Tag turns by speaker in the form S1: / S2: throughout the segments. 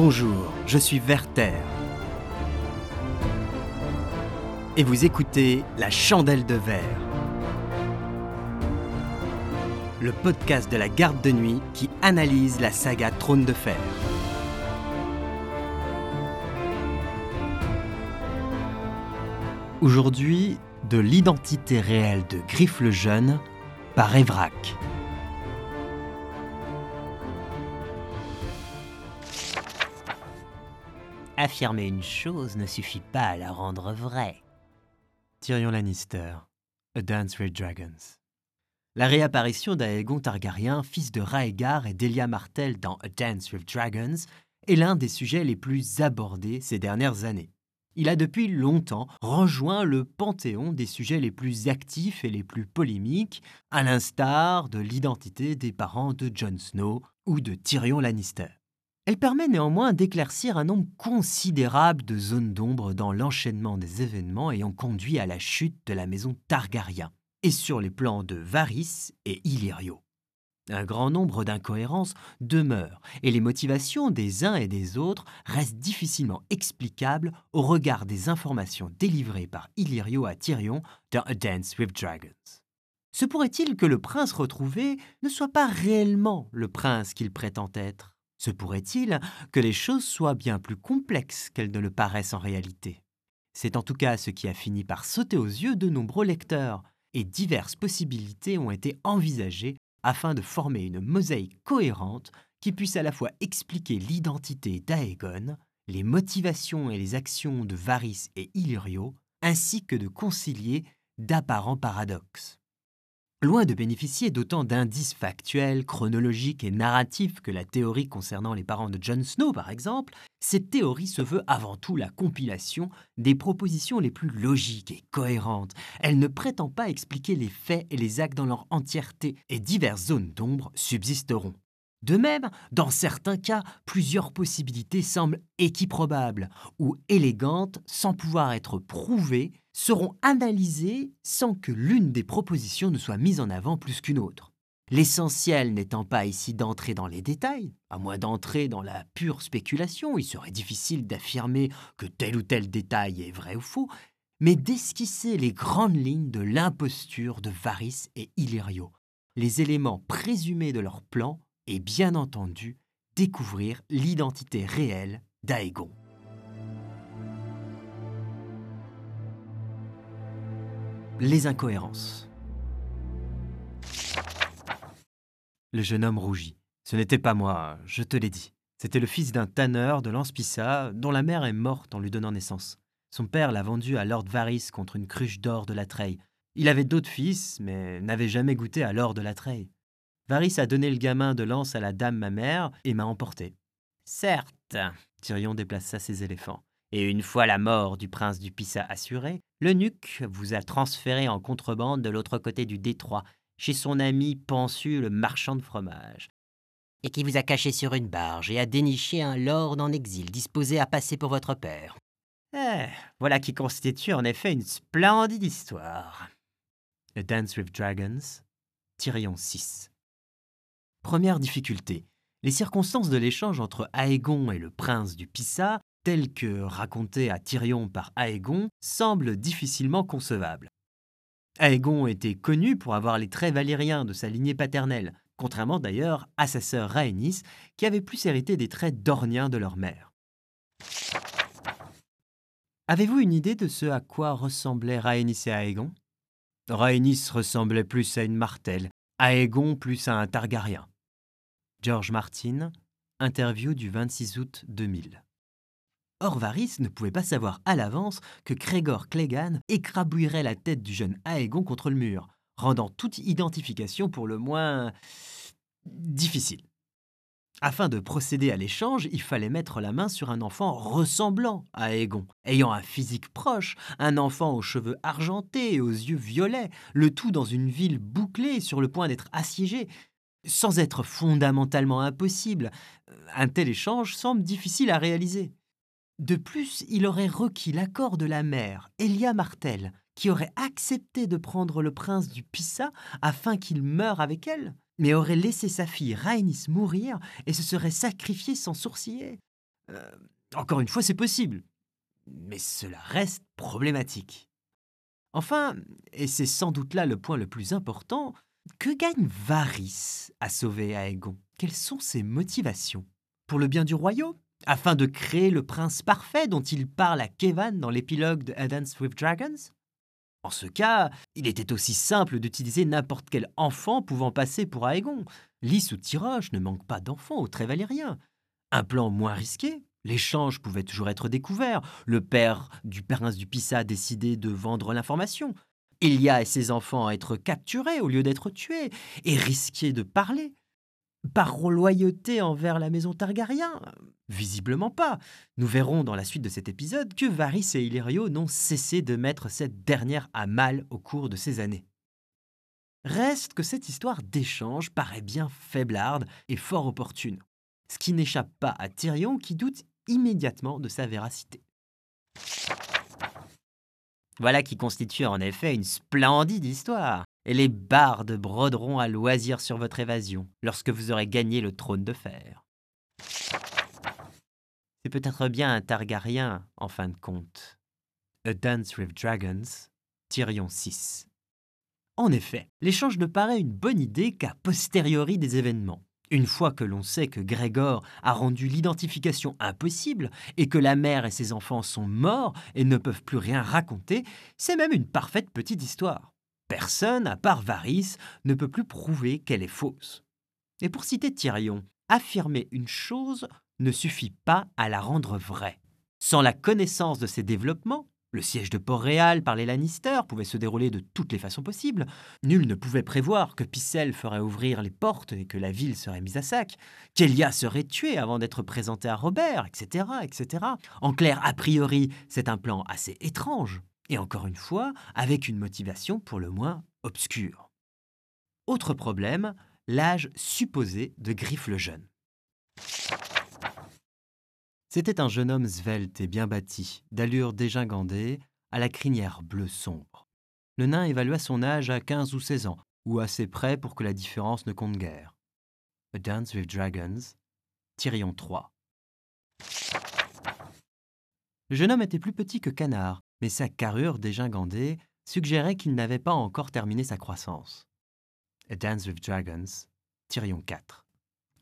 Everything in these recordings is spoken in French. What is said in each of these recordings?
S1: Bonjour, je suis Werther. Et vous écoutez La Chandelle de Verre, le podcast de la garde de nuit qui analyse la saga Trône de Fer. Aujourd'hui, de l'identité réelle de Griff le Jeune par Evrac.
S2: Affirmer une chose ne suffit pas à la rendre vraie.
S1: Tyrion Lannister, A Dance with Dragons. La réapparition d'Aegon Targaryen, fils de Raegar et d'Elia Martell dans A Dance with Dragons, est l'un des sujets les plus abordés ces dernières années. Il a depuis longtemps rejoint le panthéon des sujets les plus actifs et les plus polémiques, à l'instar de l'identité des parents de Jon Snow ou de Tyrion Lannister. Elle permet néanmoins d'éclaircir un nombre considérable de zones d'ombre dans l'enchaînement des événements ayant conduit à la chute de la maison Targaryen, et sur les plans de Varys et Illyrio. Un grand nombre d'incohérences demeurent, et les motivations des uns et des autres restent difficilement explicables au regard des informations délivrées par Illyrio à Tyrion dans A Dance with Dragons. Se pourrait-il que le prince retrouvé ne soit pas réellement le prince qu'il prétend être? Se pourrait-il que les choses soient bien plus complexes qu'elles ne le paraissent en réalité? C'est en tout cas ce qui a fini par sauter aux yeux de nombreux lecteurs, et diverses possibilités ont été envisagées afin de former une mosaïque cohérente qui puisse à la fois expliquer l'identité d'Aegon, les motivations et les actions de Varys et Illyrio, ainsi que de concilier d'apparents paradoxes. Loin de bénéficier d'autant d'indices factuels, chronologiques et narratifs que la théorie concernant les parents de Jon Snow, par exemple, cette théorie se veut avant tout la compilation des propositions les plus logiques et cohérentes. Elle ne prétend pas expliquer les faits et les actes dans leur entièreté, et diverses zones d'ombre subsisteront. De même, dans certains cas, plusieurs possibilités semblent équiprobables ou élégantes sans pouvoir être prouvées, seront analysées sans que l'une des propositions ne soit mise en avant plus qu'une autre. L'essentiel n'étant pas ici d'entrer dans les détails, à moins d'entrer dans la pure spéculation, il serait difficile d'affirmer que tel ou tel détail est vrai ou faux, mais d'esquisser les grandes lignes de l'imposture de Varys et Illyrio, les éléments présumés de leur plan et bien entendu découvrir l'identité réelle d'Aegon. Les incohérences. Le jeune homme rougit. Ce n'était pas moi, je te l'ai dit. C'était le fils d'un tanneur de Lanspissa, dont la mère est morte en lui donnant naissance. Son père l'a vendu à Lord Varys contre une cruche d'or de la Treille. Il avait d'autres fils, mais n'avait jamais goûté à l'or de la Treille. Varys a donné le gamin de lance à la dame ma mère et m'a emporté.
S2: Certes,
S1: Tyrion déplaça ses éléphants.
S2: Et une fois la mort du prince du Pissa assurée, l'eunuque vous a transféré en contrebande de l'autre côté du détroit, chez son ami Pensu, le marchand de fromage, et qui vous a caché sur une barge et a déniché un lord en exil disposé à passer pour votre père. Eh, voilà qui constitue en effet une splendide histoire.
S1: A Dance with Dragons, Tyrion 6. Première difficulté. Les circonstances de l'échange entre Aegon et le prince du Pissa, telles que racontées à Tyrion par Aegon, semblent difficilement concevables. Aegon était connu pour avoir les traits valériens de sa lignée paternelle, contrairement d'ailleurs à sa sœur Rhaenys, qui avait plus hérité des traits dorniens de leur mère. Avez-vous une idée de ce à quoi ressemblaient Rhaenys et Aegon? Rhaenys ressemblait plus à une Martelle, Aegon plus à un Targaryen. George Martin, interview du 26 août 2000. Or Varys ne pouvait pas savoir à l'avance que Gregor Clegane écrabouillerait la tête du jeune Aegon contre le mur, rendant toute identification pour le moins difficile. Afin de procéder à l'échange, il fallait mettre la main sur un enfant ressemblant à Aegon, ayant un physique proche, un enfant aux cheveux argentés et aux yeux violets, le tout dans une ville bouclée sur le point d'être assiégée, sans être fondamentalement impossible, un tel échange semble difficile à réaliser. De plus, il aurait requis l'accord de la mère, Elia Martel, qui aurait accepté de prendre le prince du Pissa afin qu'il meure avec elle, mais aurait laissé sa fille Rhaenys mourir et se serait sacrifiée sans sourciller. Euh, encore une fois, c'est possible. Mais cela reste problématique. Enfin, et c'est sans doute là le point le plus important, que gagne Varys à sauver Aegon? Quelles sont ses motivations? Pour le bien du royaume? Afin de créer le prince parfait dont il parle à Kevan dans l'épilogue de A with Dragons En ce cas, il était aussi simple d'utiliser n'importe quel enfant pouvant passer pour Aegon. Lys ou Tiroche ne manquent pas d'enfants au Trévalérien. Un plan moins risqué L'échange pouvait toujours être découvert. Le père du prince du Pissa décidait de vendre l'information. Ilia et ses enfants à être capturés au lieu d'être tués et risquer de parler. Par loyauté envers la maison Targaryen? Visiblement pas. Nous verrons dans la suite de cet épisode que Varys et Illyrio n'ont cessé de mettre cette dernière à mal au cours de ces années. Reste que cette histoire d'échange paraît bien faiblarde et fort opportune, ce qui n'échappe pas à Tyrion qui doute immédiatement de sa véracité.
S2: Voilà qui constitue en effet une splendide histoire, et les bardes broderont à loisir sur votre évasion lorsque vous aurez gagné le trône de fer. C'est peut-être bien un Targaryen, en fin de compte.
S1: A Dance with Dragons, Tyrion 6. En effet, l'échange ne paraît une bonne idée qu'à posteriori des événements. Une fois que l'on sait que Grégor a rendu l'identification impossible et que la mère et ses enfants sont morts et ne peuvent plus rien raconter, c'est même une parfaite petite histoire. Personne, à part Varys, ne peut plus prouver qu'elle est fausse. Et pour citer Tyrion, affirmer une chose ne suffit pas à la rendre vraie. Sans la connaissance de ses développements, le siège de Port-Réal par les Lannister pouvait se dérouler de toutes les façons possibles. Nul ne pouvait prévoir que Picel ferait ouvrir les portes et que la ville serait mise à sac, qu'Elia serait tuée avant d'être présentée à Robert, etc., etc. En clair, a priori, c'est un plan assez étrange, et encore une fois, avec une motivation pour le moins obscure. Autre problème, l'âge supposé de Griffe le Jeune. C'était un jeune homme svelte et bien bâti, d'allure dégingandée, à la crinière bleue sombre. Le nain évalua son âge à 15 ou 16 ans, ou assez près pour que la différence ne compte guère. A Dance with Dragons, Tyrion 3. Le jeune homme était plus petit que Canard, mais sa carrure dégingandée suggérait qu'il n'avait pas encore terminé sa croissance. A Dance with Dragons, Tyrion 4.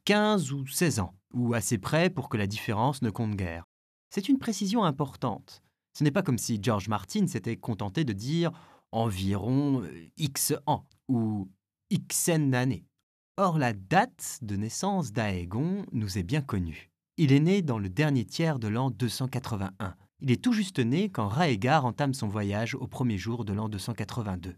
S1: 15 ou 16 ans, ou assez près pour que la différence ne compte guère. C'est une précision importante. Ce n'est pas comme si George Martin s'était contenté de dire environ euh, X ans ou X années. Or, la date de naissance d'Aegon nous est bien connue. Il est né dans le dernier tiers de l'an 281. Il est tout juste né quand Raegar entame son voyage au premier jour de l'an 282.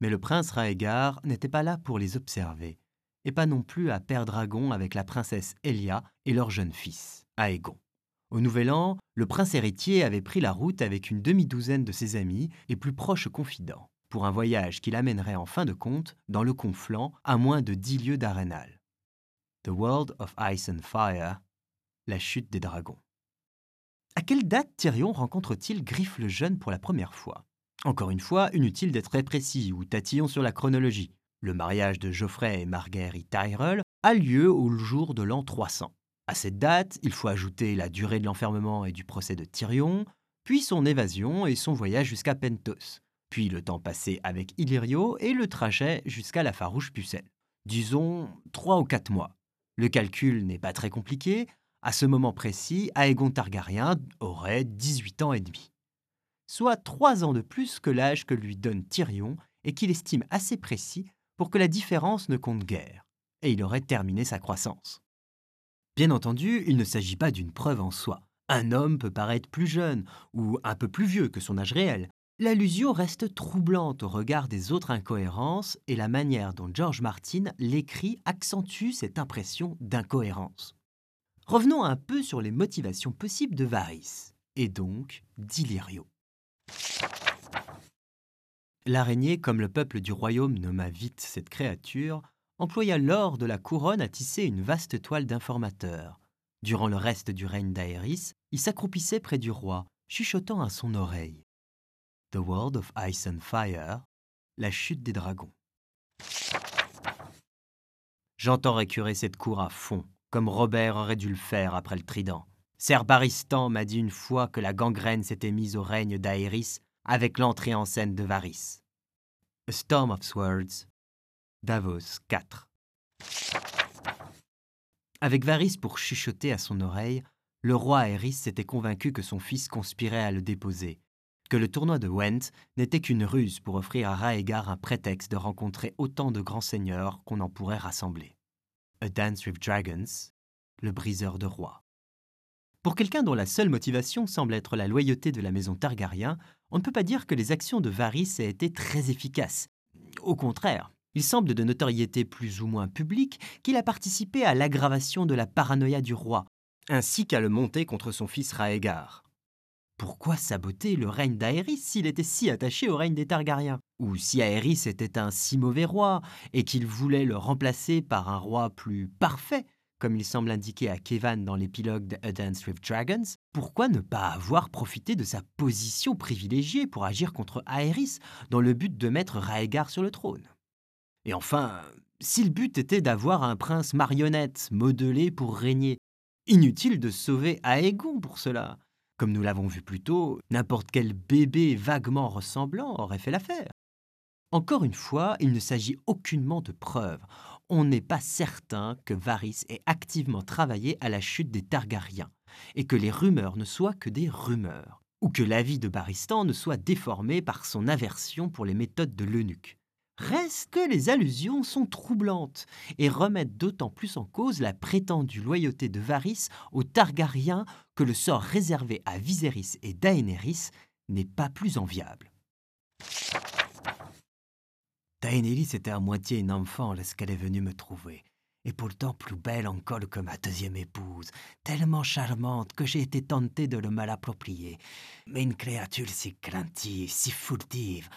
S1: Mais le prince Raegar n'était pas là pour les observer et pas non plus à Père Dragon avec la princesse Elia et leur jeune fils, Aegon. Au Nouvel An, le prince héritier avait pris la route avec une demi-douzaine de ses amis et plus proches confidents, pour un voyage qui l'amènerait en fin de compte dans le conflant à moins de dix lieues d'Arenal. The World of Ice and Fire, la chute des dragons. À quelle date Tyrion rencontre-t-il Griffe le Jeune pour la première fois? Encore une fois, inutile d'être très précis ou tatillon sur la chronologie. Le mariage de Geoffrey et Marguerite Tyrell a lieu au jour de l'an 300. À cette date, il faut ajouter la durée de l'enfermement et du procès de Tyrion, puis son évasion et son voyage jusqu'à Pentos, puis le temps passé avec Illyrio et le trajet jusqu'à la farouche pucelle. Disons trois ou quatre mois. Le calcul n'est pas très compliqué. À ce moment précis, Aegon Targaryen aurait 18 ans et demi. Soit trois ans de plus que l'âge que lui donne Tyrion et qu'il estime assez précis pour que la différence ne compte guère, et il aurait terminé sa croissance. Bien entendu, il ne s'agit pas d'une preuve en soi. Un homme peut paraître plus jeune ou un peu plus vieux que son âge réel. L'allusion reste troublante au regard des autres incohérences et la manière dont George Martin l'écrit accentue cette impression d'incohérence. Revenons un peu sur les motivations possibles de Varys, et donc d'Illyrio. L'araignée, comme le peuple du royaume nomma vite cette créature, employa l'or de la couronne à tisser une vaste toile d'informateur. Durant le reste du règne d'Aéris, il s'accroupissait près du roi, chuchotant à son oreille. The World of Ice and Fire, la chute des dragons. J'entends récurer cette cour à fond, comme Robert aurait dû le faire après le trident. Ser Baristan m'a dit une fois que la gangrène s'était mise au règne d'Aéris avec l'entrée en scène de Varys. A Storm of Swords, Davos 4. Avec Varys pour chuchoter à son oreille, le roi Aerys s'était convaincu que son fils conspirait à le déposer, que le tournoi de Went n'était qu'une ruse pour offrir à Raegar un prétexte de rencontrer autant de grands seigneurs qu'on en pourrait rassembler. A Dance with Dragons, le briseur de rois. Pour quelqu'un dont la seule motivation semble être la loyauté de la maison Targaryen, on ne peut pas dire que les actions de Varys aient été très efficaces. Au contraire, il semble de notoriété plus ou moins publique qu'il a participé à l'aggravation de la paranoïa du roi, ainsi qu'à le monter contre son fils Raegar. Pourquoi saboter le règne d'Aéris s'il était si attaché au règne des Targaryens? Ou si Aéris était un si mauvais roi et qu'il voulait le remplacer par un roi plus parfait, comme il semble indiquer à Kevan dans l'épilogue de A Dance with Dragons, pourquoi ne pas avoir profité de sa position privilégiée pour agir contre Aéris dans le but de mettre Raegar sur le trône? Et enfin, si le but était d'avoir un prince marionnette modelé pour régner, inutile de sauver Aegon pour cela. Comme nous l'avons vu plus tôt, n'importe quel bébé vaguement ressemblant aurait fait l'affaire. Encore une fois, il ne s'agit aucunement de preuves. On n'est pas certain que Varys ait activement travaillé à la chute des Targaryens, et que les rumeurs ne soient que des rumeurs, ou que l'avis de Baristan ne soit déformé par son aversion pour les méthodes de l'eunuque. Reste que les allusions sont troublantes et remettent d'autant plus en cause la prétendue loyauté de Varys aux Targaryens que le sort réservé à Viserys et Daenerys n'est pas plus enviable. Daenerys était à moitié une enfant lorsqu'elle est venue me trouver, et pourtant plus belle encore que ma deuxième épouse, tellement charmante que j'ai été tenté de le malapproprier. Mais une créature si craintive, si furtive,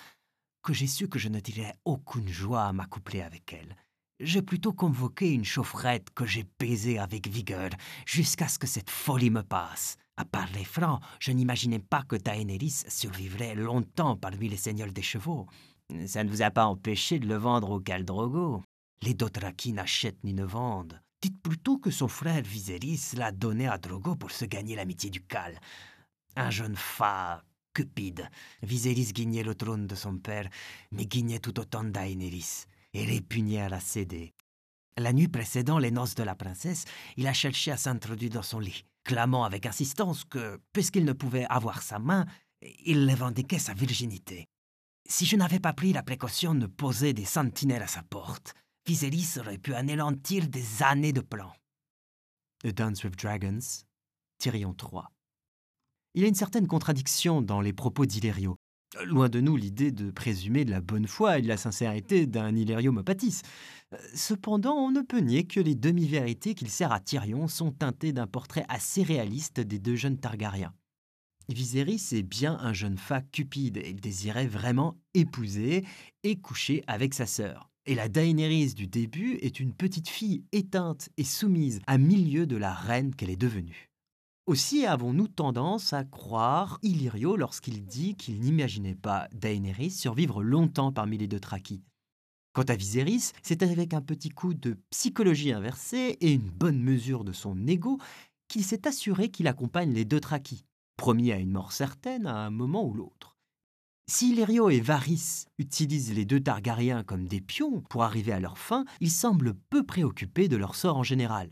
S1: que j'ai su que je ne tirais aucune joie à m'accoupler avec elle. J'ai plutôt convoqué une chaufferette que j'ai baisée avec vigueur jusqu'à ce que cette folie me passe. À parler franc, je n'imaginais pas que Daenerys survivrait longtemps parmi les seigneurs des chevaux. Ça ne vous a pas empêché de le vendre au Caldrogo. Les Dothraki n'achètent ni ne vendent. Dites plutôt que son frère Viserys l'a donné à Drogo pour se gagner l'amitié du Cal. Un jeune fa cupide. Viserys guignait le trône de son père, mais guignait tout autant Daenerys, et répugnait à la céder. La nuit précédant les noces de la princesse, il a cherché à s'introduire dans son lit, clamant avec insistance que, puisqu'il ne pouvait avoir sa main, il revendiquait sa virginité. Si je n'avais pas pris la précaution de poser des sentinelles à sa porte, Viserys aurait pu anéantir des années de plans. The Dance with Dragons, Tyrion 3. Il y a une certaine contradiction dans les propos d'Hilério. Loin de nous l'idée de présumer de la bonne foi et de la sincérité d'un Hilério Mopatis. Cependant, on ne peut nier que les demi-vérités qu'il sert à Tyrion sont teintées d'un portrait assez réaliste des deux jeunes Targaryens. Viserys est bien un jeune fa cupide et désirait vraiment épouser et coucher avec sa sœur. Et la Daenerys du début est une petite fille éteinte et soumise à milieu de la reine qu'elle est devenue. Aussi avons-nous tendance à croire Illyrio lorsqu'il dit qu'il n'imaginait pas Daenerys survivre longtemps parmi les deux Traki. Quant à Viserys, c'est avec un petit coup de psychologie inversée et une bonne mesure de son ego qu'il s'est assuré qu'il accompagne les deux Traki, promis à une mort certaine à un moment ou l'autre. Si Illyrio et Varys utilisent les deux Targaryens comme des pions pour arriver à leur fin, ils semblent peu préoccupés de leur sort en général.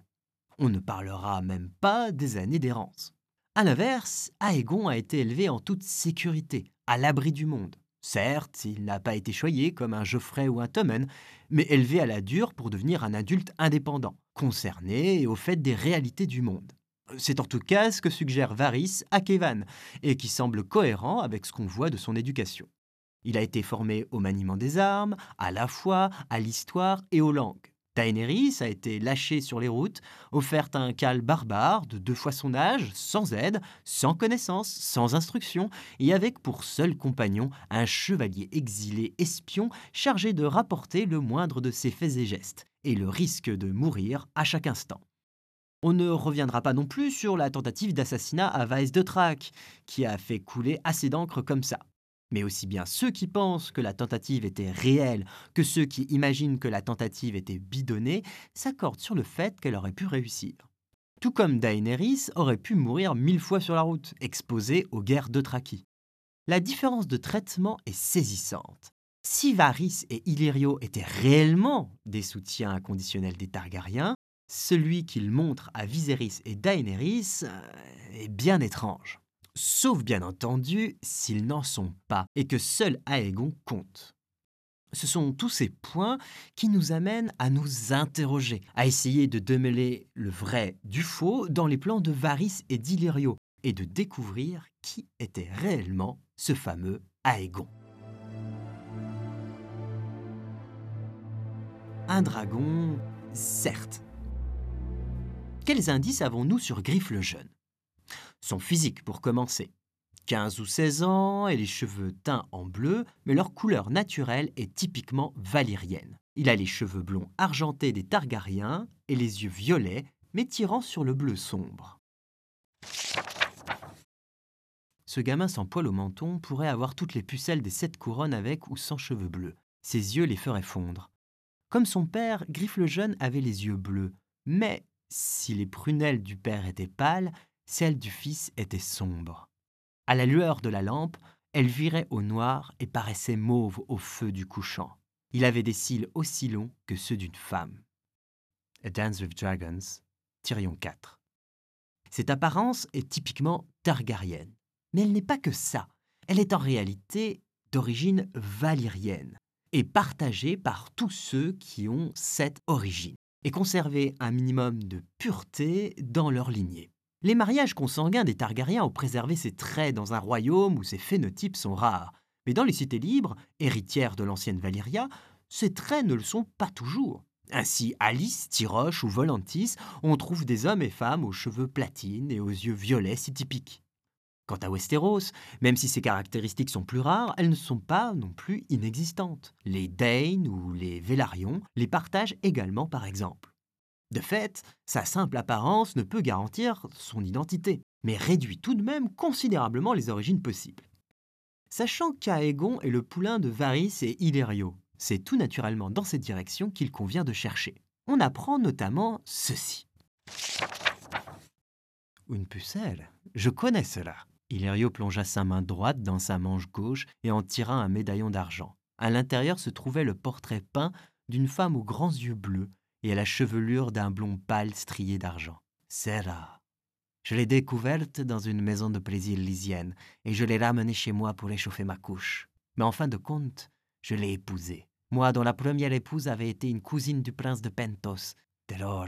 S1: On ne parlera même pas des années d'errance. À l'inverse, Aegon a été élevé en toute sécurité, à l'abri du monde. Certes, il n'a pas été choyé comme un Geoffrey ou un Tommen, mais élevé à la dure pour devenir un adulte indépendant, concerné et au fait des réalités du monde. C'est en tout cas ce que suggère Varys à Kevan, et qui semble cohérent avec ce qu'on voit de son éducation. Il a été formé au maniement des armes, à la foi, à l'histoire et aux langues. Daenerys a été lâchée sur les routes, offerte à un cal barbare de deux fois son âge, sans aide, sans connaissance, sans instruction, et avec pour seul compagnon un chevalier exilé espion chargé de rapporter le moindre de ses faits et gestes, et le risque de mourir à chaque instant. On ne reviendra pas non plus sur la tentative d'assassinat à Vaes de Trac, qui a fait couler assez d'encre comme ça. Mais aussi bien ceux qui pensent que la tentative était réelle que ceux qui imaginent que la tentative était bidonnée s'accordent sur le fait qu'elle aurait pu réussir. Tout comme Daenerys aurait pu mourir mille fois sur la route, exposée aux guerres de Traki. La différence de traitement est saisissante. Si Varys et Illyrio étaient réellement des soutiens inconditionnels des Targaryens, celui qu'ils montrent à Viserys et Daenerys euh, est bien étrange. Sauf bien entendu s'ils n'en sont pas et que seul Aegon compte. Ce sont tous ces points qui nous amènent à nous interroger, à essayer de démêler le vrai du faux dans les plans de Varys et d'Illyrio et de découvrir qui était réellement ce fameux Aegon. Un dragon, certes. Quels indices avons-nous sur Griffe le Jeune? Son physique pour commencer. 15 ou 16 ans et les cheveux teints en bleu, mais leur couleur naturelle est typiquement valyrienne. Il a les cheveux blonds argentés des Targaryens et les yeux violets, mais tirant sur le bleu sombre. Ce gamin sans poil au menton pourrait avoir toutes les pucelles des sept couronnes avec ou sans cheveux bleus. Ses yeux les feraient fondre. Comme son père, Griffe le Jeune avait les yeux bleus, mais si les prunelles du père étaient pâles, celles du fils étaient sombres. À la lueur de la lampe, elle virait au noir et paraissait mauve au feu du couchant. Il avait des cils aussi longs que ceux d'une femme. A Dance with Dragons, Tyrion 4. Cette apparence est typiquement targaryenne. Mais elle n'est pas que ça. Elle est en réalité d'origine valyrienne et partagée par tous ceux qui ont cette origine et conservé un minimum de pureté dans leur lignée. Les mariages consanguins des Targaryens ont préservé ces traits dans un royaume où ces phénotypes sont rares. Mais dans les cités libres, héritières de l'ancienne Valyria, ces traits ne le sont pas toujours. Ainsi, Alice, Tiroche ou Volantis, on trouve des hommes et femmes aux cheveux platines et aux yeux violets si typiques. Quant à Westeros, même si ces caractéristiques sont plus rares, elles ne sont pas non plus inexistantes. Les Dane ou les Vélarions les partagent également par exemple. De fait, sa simple apparence ne peut garantir son identité, mais réduit tout de même considérablement les origines possibles. Sachant qu'Aegon est le poulain de Varys et Illyrio, c'est tout naturellement dans cette direction qu'il convient de chercher. On apprend notamment ceci. Une pucelle Je connais cela. Illyrio plongea sa main droite dans sa manche gauche et en tira un médaillon d'argent. À l'intérieur se trouvait le portrait peint d'une femme aux grands yeux bleus et à la chevelure d'un blond pâle strié d'argent. Sarah. Je l'ai découverte dans une maison de plaisir lysienne et je l'ai ramenée chez moi pour échauffer ma couche. Mais en fin de compte, je l'ai épousée. Moi dont la première épouse avait été une cousine du prince de Pentos. Dès lors,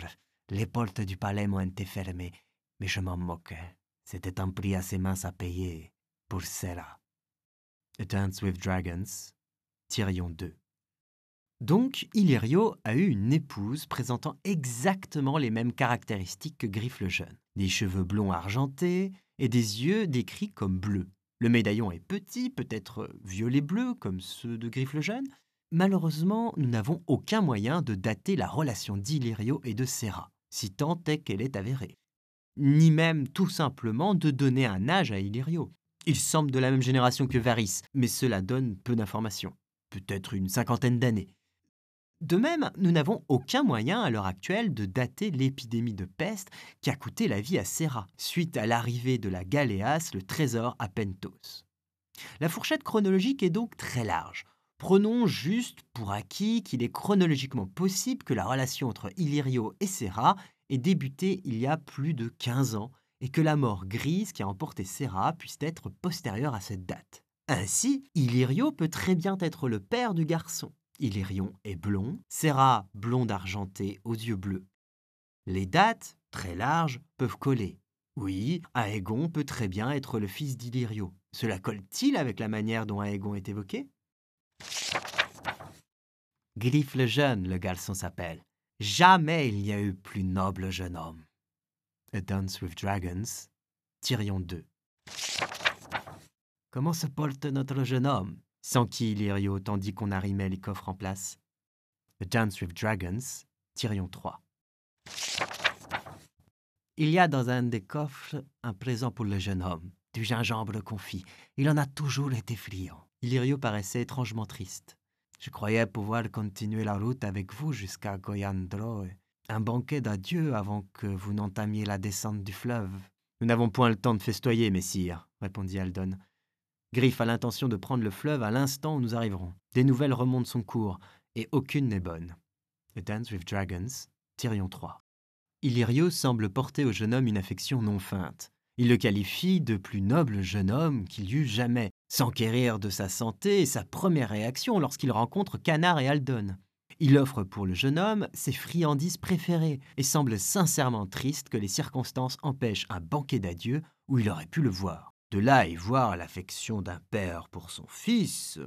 S1: les portes du palais m'ont été fermées, mais je m'en moquais. C'était un prix assez mince à payer pour cela. A Dance with Dragons, Tyrion 2. Donc, Illyrio a eu une épouse présentant exactement les mêmes caractéristiques que Griffe le Jeune. Des cheveux blonds argentés et des yeux décrits comme bleus. Le médaillon est petit, peut-être violet-bleu comme ceux de Griffe le Jeune. Malheureusement, nous n'avons aucun moyen de dater la relation d'Illyrio et de Serra, si tant est qu'elle est avérée ni même tout simplement de donner un âge à Illyrio. Il semble de la même génération que Varys, mais cela donne peu d'informations, peut-être une cinquantaine d'années. De même, nous n'avons aucun moyen à l'heure actuelle de dater l'épidémie de peste qui a coûté la vie à Serra, suite à l'arrivée de la Galéas, le trésor à Pentos. La fourchette chronologique est donc très large. Prenons juste pour acquis qu'il est chronologiquement possible que la relation entre Illyrio et Serra est débuté il y a plus de 15 ans et que la mort grise qui a emporté Serra puisse être postérieure à cette date. Ainsi, Illyrio peut très bien être le père du garçon. Illyrion est blond, Serra blonde argentée aux yeux bleus. Les dates, très larges, peuvent coller. Oui, Aegon peut très bien être le fils d'Illyrio. Cela colle-t-il avec la manière dont Aegon est évoqué? Griffe le jeune, le garçon s'appelle. Jamais il n'y a eu plus noble jeune homme. A Dance with Dragons, Tyrion 2. Comment se porte notre jeune homme? Sans qui Illyrio tandis qu'on arrimait les coffres en place A Dance with Dragons, Tyrion 3. Il y a dans un des coffres un présent pour le jeune homme, du gingembre confit. Il en a toujours été friand. Illyrio paraissait étrangement triste. Je croyais pouvoir continuer la route avec vous jusqu'à Goyandro. Un banquet d'adieu avant que vous n'entamiez la descente du fleuve. Nous n'avons point le temps de festoyer, messire, répondit Aldon. Griff a l'intention de prendre le fleuve à l'instant où nous arriverons. Des nouvelles remontent son cours, et aucune n'est bonne. A Dance with Dragons, Tyrion 3. Illyrio semble porter au jeune homme une affection non feinte. Il le qualifie de plus noble jeune homme qu'il y eût jamais, s'enquérir de sa santé est sa première réaction lorsqu'il rencontre Canard et Aldon. Il offre pour le jeune homme ses friandises préférées et semble sincèrement triste que les circonstances empêchent un banquet d'adieu où il aurait pu le voir. De là et voir l'affection d'un père pour son fils.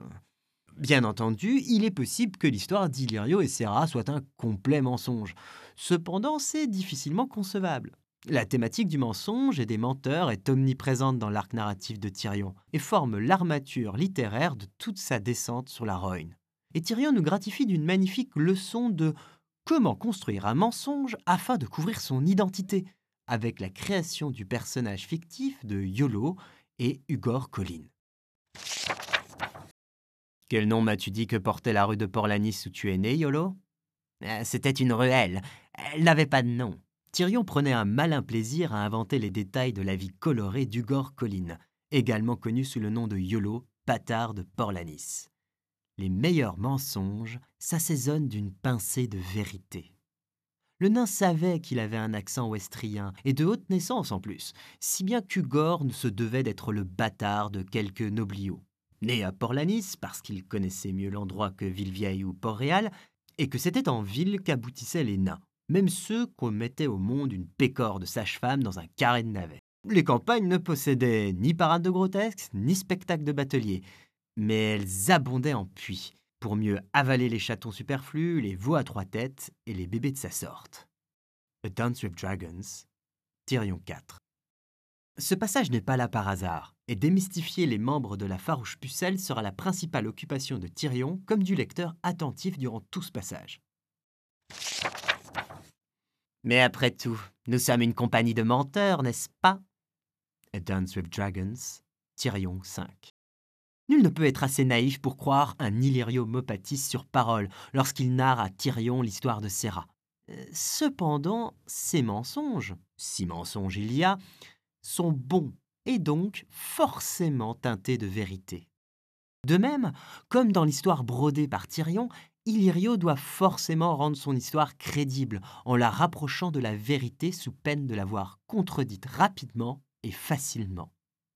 S1: Bien entendu, il est possible que l'histoire d'Illyrio et Serra soit un complet mensonge. Cependant, c'est difficilement concevable. La thématique du mensonge et des menteurs est omniprésente dans l'arc narratif de Tyrion et forme l'armature littéraire de toute sa descente sur la Roine. Et Tyrion nous gratifie d'une magnifique leçon de comment construire un mensonge afin de couvrir son identité, avec la création du personnage fictif de Yolo et Ugor Colline. Quel nom m'as-tu dit que portait la rue de Porlanis où tu es né, Yolo?
S2: Euh, C'était une ruelle. Elle n'avait pas de nom.
S1: Tyrion prenait un malin plaisir à inventer les détails de la vie colorée d'Ugor Colline, également connu sous le nom de Yolo, patard de Porlanis. Les meilleurs mensonges s'assaisonnent d'une pincée de vérité. Le nain savait qu'il avait un accent ouestrien, et de haute naissance en plus, si bien qu'Ugor ne se devait d'être le bâtard de quelque noblio. Né à Port-Lanis, parce qu'il connaissait mieux l'endroit que Villevieille ou Port-Réal, et que c'était en ville qu'aboutissaient les nains, même ceux qu'on mettait au monde une pécore de sage-femme dans un carré de navet. Les campagnes ne possédaient ni parade de grotesques, ni spectacle de batelier, mais elles abondaient en puits, pour mieux avaler les chatons superflus, les veaux à trois têtes et les bébés de sa sorte. A Dance with Dragons, Tyrion 4. Ce passage n'est pas là par hasard, et démystifier les membres de la farouche pucelle sera la principale occupation de Tyrion comme du lecteur attentif durant tout ce passage.
S2: Mais après tout, nous sommes une compagnie de menteurs, n'est-ce pas?
S1: A Dance with Dragons, Tyrion 5. Nul ne peut être assez naïf pour croire un Illyrio Mopatis sur parole lorsqu'il narre à Tyrion l'histoire de Serra. Euh, cependant, ces mensonges, si mensonges il y a, sont bons et donc forcément teintés de vérité. De même, comme dans l'histoire brodée par Tyrion, Illyrio doit forcément rendre son histoire crédible en la rapprochant de la vérité sous peine de l'avoir contredite rapidement et facilement.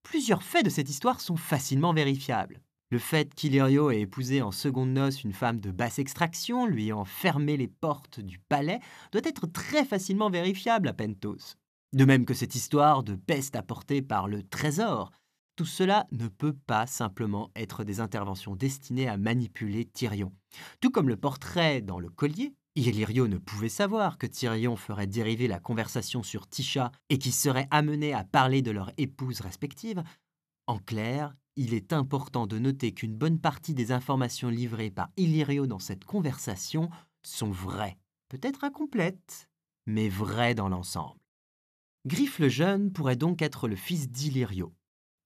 S1: Plusieurs faits de cette histoire sont facilement vérifiables. Le fait qu'Illyrio ait épousé en seconde noce une femme de basse extraction, lui ayant fermé les portes du palais, doit être très facilement vérifiable à Pentos. De même que cette histoire de peste apportée par le trésor. Tout cela ne peut pas simplement être des interventions destinées à manipuler Tyrion. Tout comme le portrait dans le collier, Illyrio ne pouvait savoir que Tyrion ferait dériver la conversation sur Tisha et qui serait amené à parler de leurs épouses respectives. En clair, il est important de noter qu'une bonne partie des informations livrées par Illyrio dans cette conversation sont vraies, peut-être incomplètes, mais vraies dans l'ensemble. Griff le jeune pourrait donc être le fils d'Illyrio.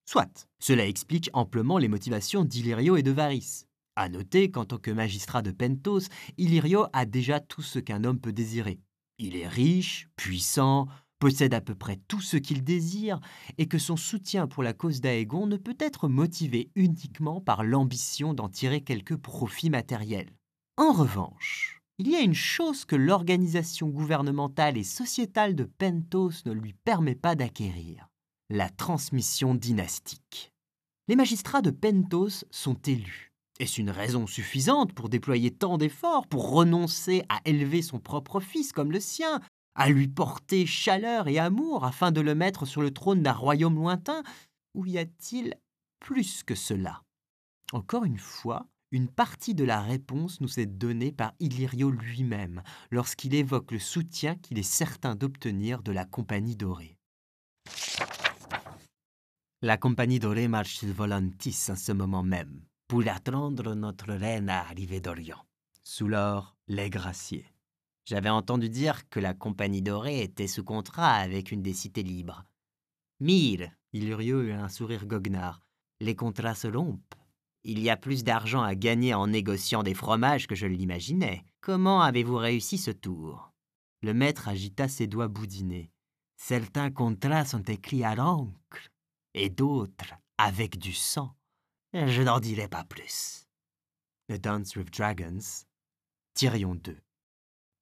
S1: Soit, cela explique amplement les motivations d'Illyrio et de Varys. À noter qu'en tant que magistrat de Pentos, Illyrio a déjà tout ce qu'un homme peut désirer. Il est riche, puissant, possède à peu près tout ce qu'il désire, et que son soutien pour la cause d'Aegon ne peut être motivé uniquement par l'ambition d'en tirer quelques profits matériels. En revanche, il y a une chose que l'organisation gouvernementale et sociétale de Pentos ne lui permet pas d'acquérir la transmission dynastique. Les magistrats de Pentos sont élus est-ce une raison suffisante pour déployer tant d'efforts, pour renoncer à élever son propre fils comme le sien, à lui porter chaleur et amour afin de le mettre sur le trône d'un royaume lointain? Ou y a-t-il plus que cela? Encore une fois, une partie de la réponse nous est donnée par Illyrio lui-même lorsqu'il évoque le soutien qu'il est certain d'obtenir de la Compagnie dorée. La Compagnie dorée marche sur Volantis en ce moment même pour attendre notre reine à arriver d'Orient. Sous l'or, les graciers.
S2: J'avais entendu dire que la Compagnie dorée était sous contrat avec une des cités libres. Mire,
S1: Illyrio eut un sourire goguenard. Les contrats se rompent.
S2: Il y a plus d'argent à gagner en négociant des fromages que je l'imaginais. Comment avez-vous réussi ce tour?
S1: Le maître agita ses doigts boudinés. Certains contrats sont écrits à l'encre et d'autres avec du sang. Je n'en dirai pas plus. The Dance with Dragons, Tyrion 2.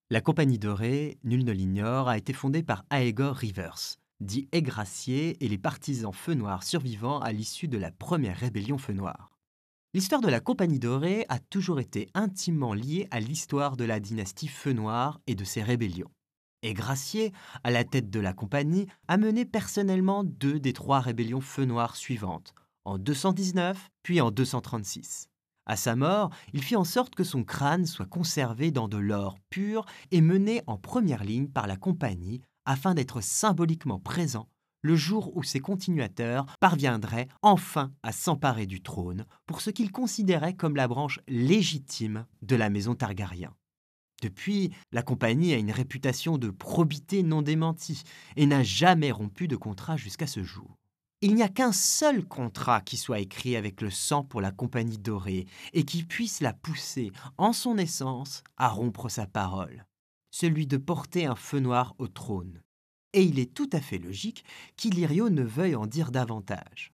S1: La Compagnie dorée, nul ne l'ignore, a été fondée par Aegor Rivers, dit Aigracier et les partisans feu noir survivants à l'issue de la première rébellion feu noir. L'histoire de la Compagnie dorée a toujours été intimement liée à l'histoire de la dynastie feu noir et de ses rébellions. Aigracier, à la tête de la compagnie, a mené personnellement deux des trois rébellions feu noir suivantes, en 219 puis en 236. À sa mort, il fit en sorte que son crâne soit conservé dans de l'or pur et mené en première ligne par la compagnie afin d'être symboliquement présent le jour où ses continuateurs parviendraient enfin à s'emparer du trône pour ce qu'ils considéraient comme la branche légitime de la maison Targaryen. Depuis, la compagnie a une réputation de probité non démentie et n'a jamais rompu de contrat jusqu'à ce jour. Il n'y a qu'un seul contrat qui soit écrit avec le sang pour la compagnie dorée et qui puisse la pousser, en son essence, à rompre sa parole, celui de porter un feu noir au trône. Et il est tout à fait logique qu'Illyrio ne veuille en dire davantage.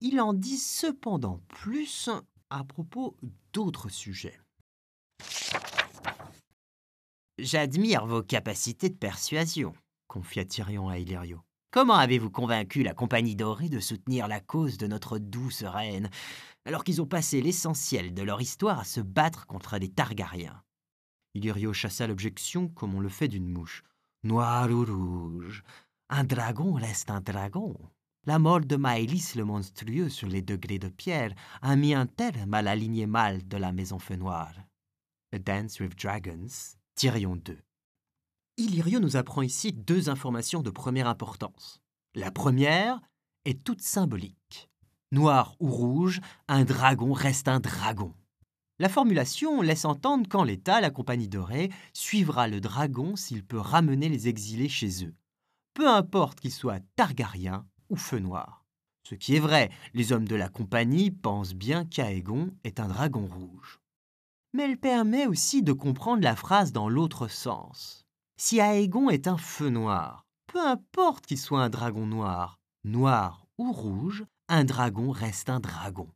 S1: Il en dit cependant plus à propos d'autres sujets.
S2: J'admire vos capacités de persuasion, confia Tyrion à Illyrio. Comment avez-vous convaincu la Compagnie dorée de soutenir la cause de notre douce reine, alors qu'ils ont passé l'essentiel de leur histoire à se battre contre des Targaryens?
S1: Illyrio chassa l'objection comme on le fait d'une mouche. Noir ou rouge, un dragon reste un dragon. La mort de Maëlys le monstrueux sur les degrés de pierre a mis un terme à la lignée mâle de la maison feu. A Dance with Dragons, Tyrion 2. Illyrio nous apprend ici deux informations de première importance. La première est toute symbolique. Noir ou rouge, un dragon reste un dragon. La formulation laisse entendre qu'en l'état, la Compagnie dorée suivra le dragon s'il peut ramener les exilés chez eux, peu importe qu'ils soient Targaryens ou Feu Noir. Ce qui est vrai, les hommes de la Compagnie pensent bien qu'Aegon est un dragon rouge. Mais elle permet aussi de comprendre la phrase dans l'autre sens. Si Aegon est un feu noir, peu importe qu'il soit un dragon noir, noir ou rouge, un dragon reste un dragon.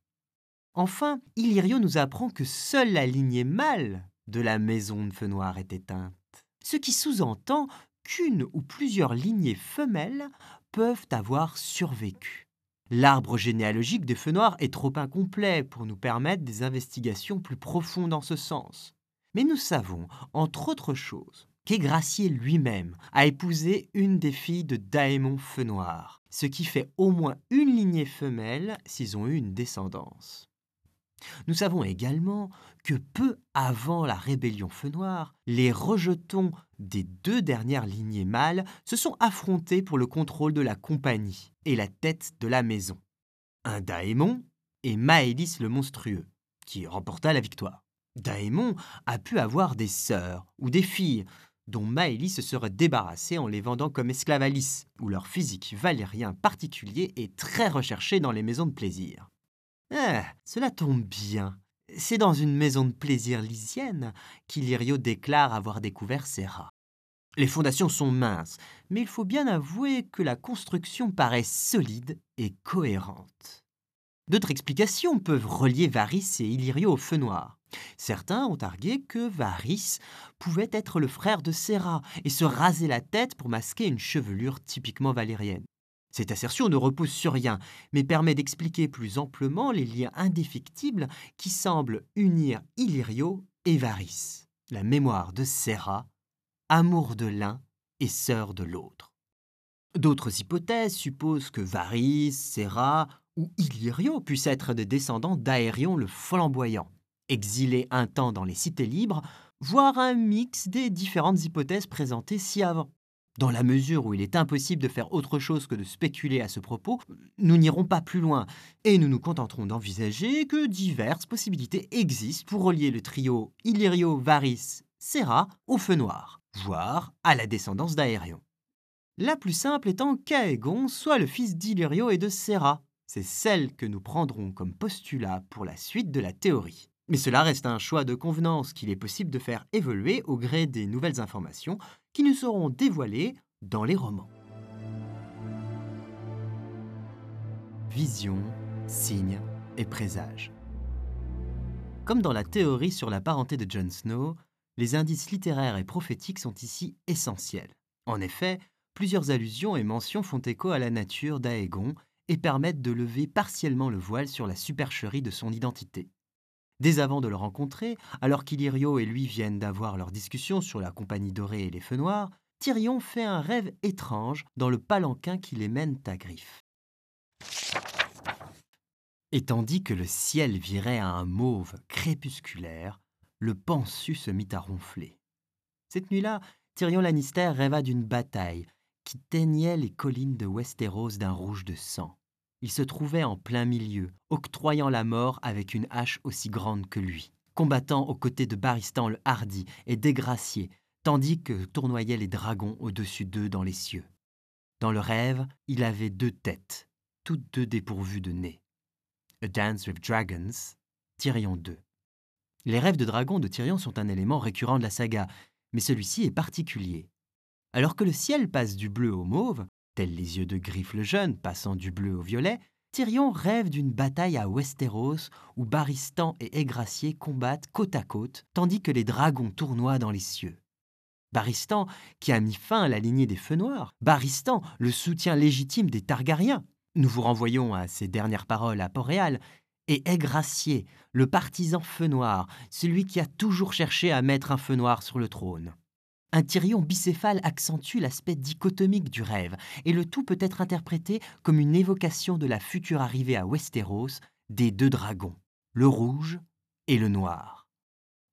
S1: Enfin, Illyrio nous apprend que seule la lignée mâle de la maison de feu noir est éteinte, ce qui sous-entend qu'une ou plusieurs lignées femelles peuvent avoir survécu. L'arbre généalogique des feux noirs est trop incomplet pour nous permettre des investigations plus profondes en ce sens. Mais nous savons, entre autres choses, qu'Aigracier lui-même a épousé une des filles de Daémon Feu Noir, ce qui fait au moins une lignée femelle s'ils ont eu une descendance. Nous savons également que peu avant la rébellion Feu Noir, les rejetons des deux dernières lignées mâles se sont affrontés pour le contrôle de la compagnie et la tête de la maison. Un Daémon et Maëlys le monstrueux, qui remporta la victoire. Daémon a pu avoir des sœurs ou des filles, dont Maëlys se serait débarrassé en les vendant comme esclaves à Lys, où leur physique valérien particulier est très recherché dans les maisons de plaisir. Ah, cela tombe bien. C'est dans une maison de plaisir lysienne qu'Illyrio déclare avoir découvert Serra. Les fondations sont minces, mais il faut bien avouer que la construction paraît solide et cohérente. D'autres explications peuvent relier Varys et Illyrio au feu noir. Certains ont argué que Varys pouvait être le frère de Serra et se raser la tête pour masquer une chevelure typiquement valérienne. Cette assertion ne repose sur rien, mais permet d'expliquer plus amplement les liens indéfectibles qui semblent unir Illyrio et Varys, la mémoire de Serra, amour de l'un et sœur de l'autre. D'autres hypothèses supposent que Varys, Serra ou Illyrio puissent être des descendants d'Aérion le flamboyant, exilé un temps dans les cités libres, voire un mix des différentes hypothèses présentées ci avant. Dans la mesure où il est impossible de faire autre chose que de spéculer à ce propos, nous n'irons pas plus loin et nous nous contenterons d'envisager que diverses possibilités existent pour relier le trio Illyrio, Varys, Serra au feu noir, voire à la descendance d'Aérion. La plus simple étant qu'Aegon soit le fils d'Illyrio et de Serra, c'est celle que nous prendrons comme postulat pour la suite de la théorie. Mais cela reste un choix de convenance qu'il est possible de faire évoluer au gré des nouvelles informations qui nous seront dévoilées dans les romans. Vision, signe et présage. Comme dans la théorie sur la parenté de Jon Snow, les indices littéraires et prophétiques sont ici essentiels. En effet, plusieurs allusions et mentions font écho à la nature d'Aegon et permettent de lever partiellement le voile sur la supercherie de son identité. Dès avant de le rencontrer, alors qu'Illyrio et lui viennent d'avoir leur discussion sur la compagnie dorée et les feux noirs, Tyrion fait un rêve étrange dans le palanquin qui les mène à Griffe. Et tandis que le ciel virait à un mauve crépusculaire, le pensu se mit à ronfler. Cette nuit-là, Tyrion Lannister rêva d'une bataille qui teignait les collines de Westeros d'un rouge de sang. Il se trouvait en plein milieu, octroyant la mort avec une hache aussi grande que lui, combattant aux côtés de Baristan le hardi et dégracié, tandis que tournoyaient les dragons au-dessus d'eux dans les cieux. Dans le rêve, il avait deux têtes, toutes deux dépourvues de nez. A Dance with Dragons, Tyrion 2. Les rêves de dragons de Tyrion sont un élément récurrent de la saga, mais celui-ci est particulier. Alors que le ciel passe du bleu au mauve, tels les yeux de Griffe le jeune passant du bleu au violet, Tyrion rêve d'une bataille à Westeros où Baristan et Aigracier combattent côte à côte, tandis que les dragons tournoient dans les cieux. Baristan, qui a mis fin à la lignée des Feux Noirs, Baristan, le soutien légitime des Targaryens. Nous vous renvoyons à ses dernières paroles à Port-Réal, et Aigracier, le partisan Feu Noir, celui qui a toujours cherché à mettre un feu noir sur le trône. Un Tyrion bicéphale accentue l'aspect dichotomique du rêve, et le tout peut être interprété comme une évocation de la future arrivée à Westeros des deux dragons, le rouge et le noir.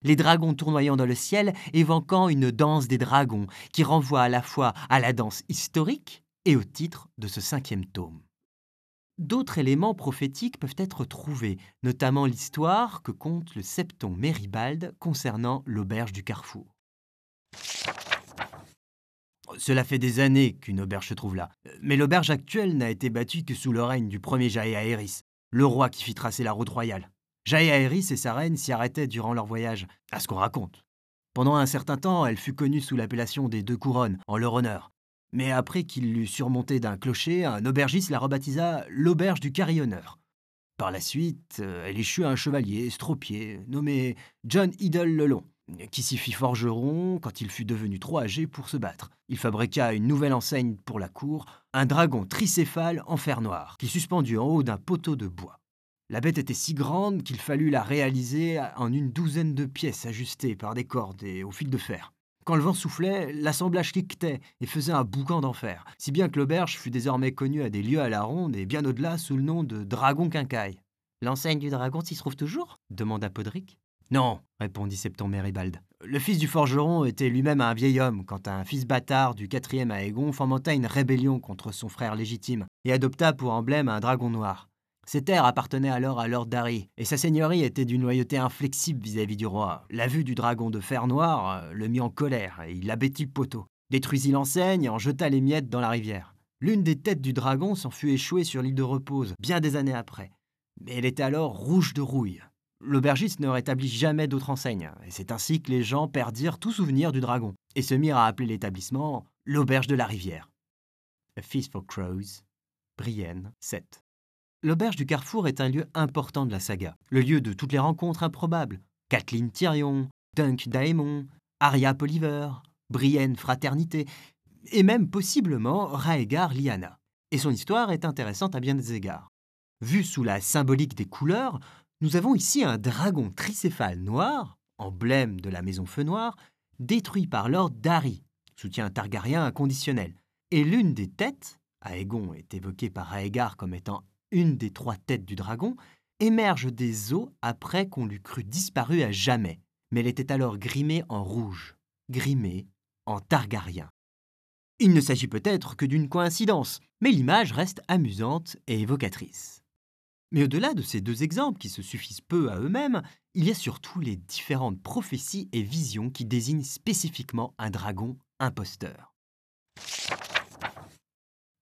S1: Les dragons tournoyant dans le ciel évoquant une danse des dragons qui renvoie à la fois à la danse historique et au titre de ce cinquième tome. D'autres éléments prophétiques peuvent être trouvés, notamment l'histoire que conte le septon Méribald concernant l'auberge du carrefour. Cela fait des années qu'une auberge se trouve là. Mais l'auberge actuelle n'a été bâtie que sous le règne du premier Jaehaerys, le roi qui fit tracer la route royale. Jaehaerys et sa reine s'y arrêtaient durant leur voyage, à ce qu'on raconte. Pendant un certain temps, elle fut connue sous l'appellation des Deux Couronnes, en leur honneur. Mais après qu'il l'eut surmontée d'un clocher, un aubergiste la rebaptisa l'auberge du carillonneur. Par la suite, euh, elle échut à un chevalier stropié nommé John Idle le Long qui s'y fit forgeron quand il fut devenu trop âgé pour se battre. Il fabriqua une nouvelle enseigne pour la cour, un dragon tricéphale en fer noir, qui suspendu en haut d'un poteau de bois. La bête était si grande qu'il fallut la réaliser en une douzaine de pièces ajustées par des cordes et au fil de fer. Quand le vent soufflait, l'assemblage cliquetait et faisait un boucan d'enfer, si bien que l'auberge fut désormais connue à des lieux à la ronde et bien au-delà sous le nom de Dragon Quincaille.
S2: L'enseigne du dragon s'y trouve toujours?
S1: demanda Podrick. Non, répondit Septon Méribald. Le fils du forgeron était lui-même un vieil homme quand un fils bâtard du quatrième Aegon fomenta une rébellion contre son frère légitime et adopta pour emblème un dragon noir. Ces terres appartenaient alors à Lord Darry, et sa seigneurie était d'une loyauté inflexible vis-à-vis du roi. La vue du dragon de fer noir euh, le mit en colère, et il abattit le poteau, détruisit l'enseigne et en jeta les miettes dans la rivière. L'une des têtes du dragon s'en fut échouée sur l'île de repose, bien des années après. Mais elle était alors rouge de rouille. L'aubergiste ne rétablit jamais d'autre enseigne, et c'est ainsi que les gens perdirent tout souvenir du dragon, et se mirent à appeler l'établissement l'Auberge de la Rivière. A Feast for Crows, Brienne 7. L'Auberge du Carrefour est un lieu important de la saga, le lieu de toutes les rencontres improbables. Kathleen Tyrion, Dunk Daemon, Arya Poliver, Brienne Fraternité, et même possiblement Raegar Lyanna. Et son histoire est intéressante à bien des égards. Vue sous la symbolique des couleurs, nous avons ici un dragon tricéphale noir, emblème de la maison Feu Noir, détruit par Lord Darry, soutien targaryen inconditionnel. Et l'une des têtes, Aegon est évoqué par Aegar comme étant une des trois têtes du dragon, émerge des eaux après qu'on l'eût cru disparu à jamais. Mais elle était alors grimée en rouge, grimée en targaryen. Il ne s'agit peut-être que d'une coïncidence, mais l'image reste amusante et évocatrice. Mais au-delà de ces deux exemples qui se suffisent peu à eux-mêmes, il y a surtout les différentes prophéties et visions qui désignent spécifiquement un dragon imposteur.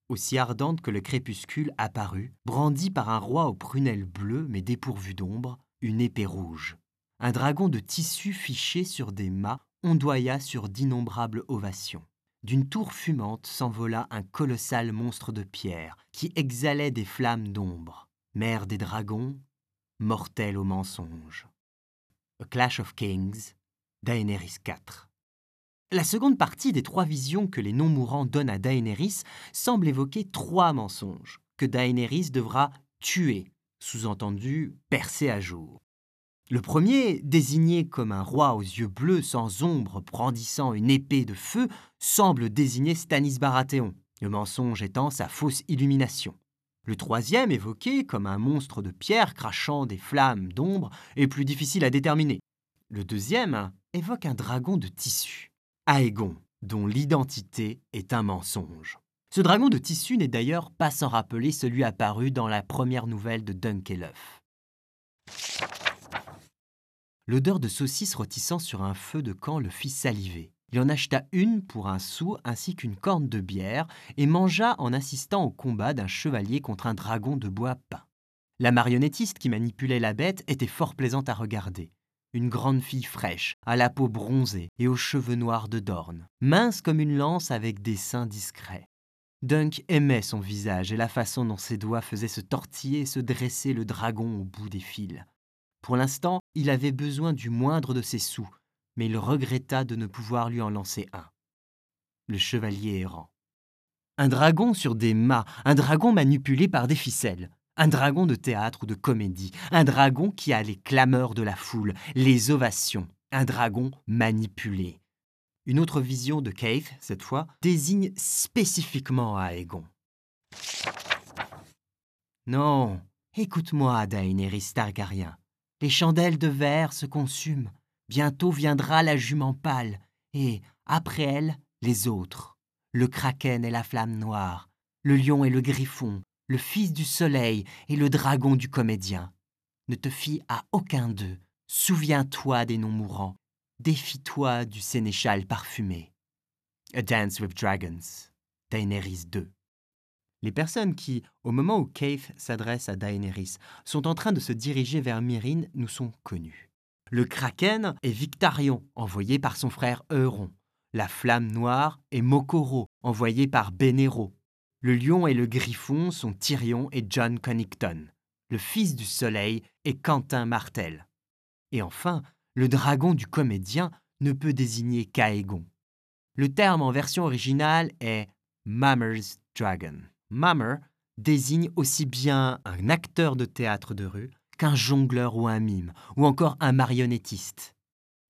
S1: aussi ardente que le crépuscule, apparut, brandie par un roi aux prunelles bleues mais dépourvu d'ombre, une épée rouge. Un dragon de tissu fiché sur des mâts ondoya sur d'innombrables ovations. D'une tour fumante s'envola un colossal monstre de pierre qui exhalait des flammes d'ombre. Mère des dragons, mortel au mensonge. A Clash of Kings, Daenerys 4. La seconde partie des trois visions que les non-mourants donnent à Daenerys semble évoquer trois mensonges que Daenerys devra tuer, sous-entendu percer à jour. Le premier, désigné comme un roi aux yeux bleus sans ombre brandissant une épée de feu, semble désigner Stannis Baratheon, le mensonge étant sa fausse illumination. Le troisième, évoqué comme un monstre de pierre crachant des flammes d'ombre, est plus difficile à déterminer. Le deuxième évoque un dragon de tissu, Aegon, dont l'identité est un mensonge. Ce dragon de tissu n'est d'ailleurs pas sans rappeler celui apparu dans la première nouvelle de Dunkelhoff. L'odeur de saucisse rôtissant sur un feu de camp le fit saliver. Il en acheta une pour un sou ainsi qu'une corne de bière et mangea en assistant au combat d'un chevalier contre un dragon de bois peint. La marionnettiste qui manipulait la bête était fort plaisante à regarder. Une grande fille fraîche, à la peau bronzée et aux cheveux noirs de Dorne, mince comme une lance avec des seins discrets. Dunk aimait son visage et la façon dont ses doigts faisaient se tortiller et se dresser le dragon au bout des fils. Pour l'instant, il avait besoin du moindre de ses sous, mais il regretta de ne pouvoir lui en lancer un. Le chevalier errant. Un dragon sur des mâts, un dragon manipulé par des ficelles, un dragon de théâtre ou de comédie, un dragon qui a les clameurs de la foule, les ovations, un dragon manipulé. Une autre vision de Keith, cette fois, désigne spécifiquement Aegon. Non, écoute-moi, Daenerys Targaryen. Les chandelles de verre se consument. Bientôt viendra la jument pâle, et, après elle, les autres. Le kraken et la flamme noire, le lion et le griffon, le fils du soleil et le dragon du comédien. Ne te fie à aucun d'eux. Souviens-toi des non-mourants. Défie-toi du sénéchal parfumé. A Dance with Dragons. Daenerys 2. Les personnes qui, au moment où Keith s'adresse à Daenerys, sont en train de se diriger vers Myrine nous sont connues. Le Kraken est Victarion, envoyé par son frère Euron. La Flamme Noire est Mokoro, envoyé par Benero. Le Lion et le Griffon sont Tyrion et John Connington. Le Fils du Soleil est Quentin Martel. Et enfin, le dragon du comédien ne peut désigner qu'Aegon. Le terme en version originale est Mammer's Dragon. Mummer désigne aussi bien un acteur de théâtre de rue qu'un jongleur ou un mime, ou encore un marionnettiste.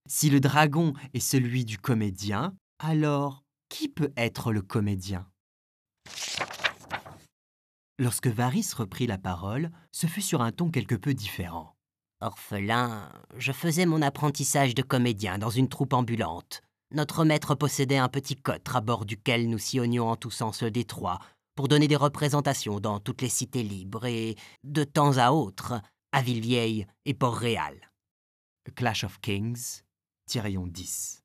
S1: Si le dragon est celui du comédien, alors qui peut être le comédien? Lorsque Varys reprit la parole, ce fut sur un ton quelque peu différent.
S2: Orphelin, je faisais mon apprentissage de comédien dans une troupe ambulante. Notre maître possédait un petit cotre à bord duquel nous sillonnions en tous sens le détroit, pour donner des représentations dans toutes les cités libres et, de temps à autre, à Villevieille et Port-Réal.
S1: Clash of Kings, Tyrion 10.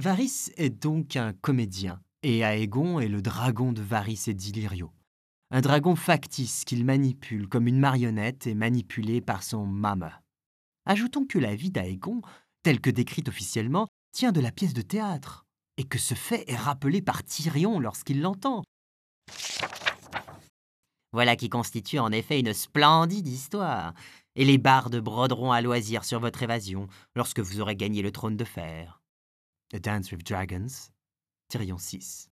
S1: Varys est donc un comédien, et Aegon est le dragon de Varys et d'Illyrio. Un dragon factice qu'il manipule comme une marionnette et manipulé par son mama. Ajoutons que la vie d'Aegon, telle que décrite officiellement, tient de la pièce de théâtre, et que ce fait est rappelé par Tyrion lorsqu'il l'entend,
S2: voilà qui constitue en effet une splendide histoire, et les bardes broderont à loisir sur votre évasion lorsque vous aurez gagné le trône de fer.
S1: A Dance with Dragons, Tyrion 6.